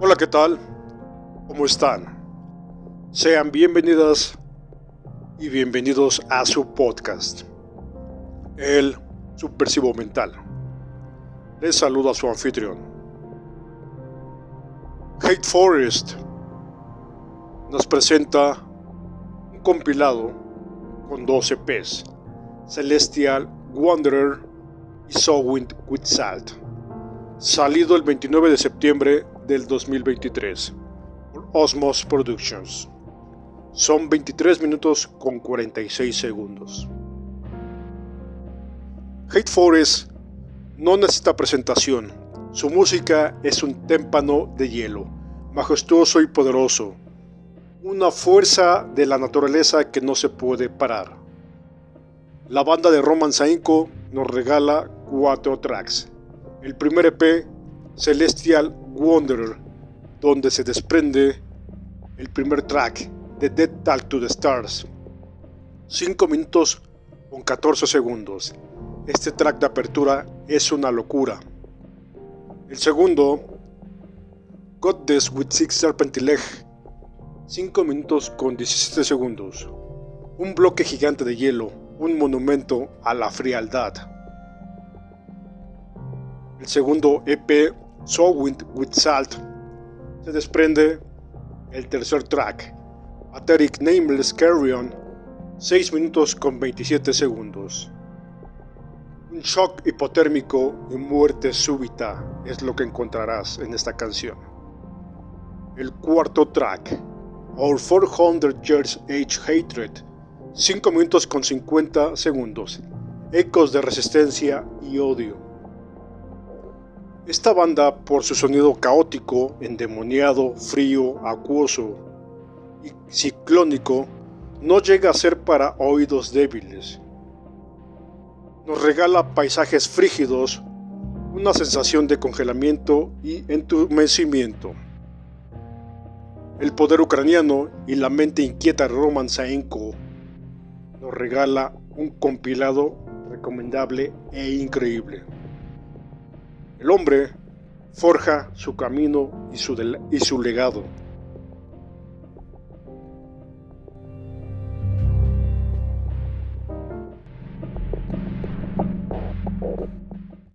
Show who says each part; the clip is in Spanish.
Speaker 1: Hola, ¿qué tal? ¿Cómo están? Sean bienvenidas y bienvenidos a su podcast, El Subversivo Mental. Les saluda su anfitrión. Hate Forest nos presenta un compilado con 12 EPs, Celestial Wanderer y Sowing with Salt, salido el 29 de septiembre del 2023 por Osmos Productions. Son 23 minutos con 46 segundos. Hate Forest no necesita presentación. Su música es un témpano de hielo, majestuoso y poderoso. Una fuerza de la naturaleza que no se puede parar. La banda de Roman Sainko nos regala cuatro tracks. El primer EP, Celestial Wanderer, donde se desprende el primer track de Dead Talk to the Stars. 5 minutos con 14 segundos. Este track de apertura es una locura. El segundo, Goddess with Six Serpent Leg. 5 minutos con 17 segundos. Un bloque gigante de hielo, un monumento a la frialdad. El segundo EP, Wind with Salt, se desprende el tercer track, Ateric Nameless Carrion, 6 minutos con 27 segundos. Un shock hipotérmico y muerte súbita es lo que encontrarás en esta canción. El cuarto track, Our 400 Years Age Hatred, 5 minutos con 50 segundos. Ecos de resistencia y odio. Esta banda, por su sonido caótico, endemoniado, frío, acuoso y ciclónico, no llega a ser para oídos débiles. Nos regala paisajes frígidos, una sensación de congelamiento y entumecimiento. El poder ucraniano y la mente inquieta de Roman Saenko nos regala un compilado recomendable e increíble. El hombre forja su camino y su, y su legado.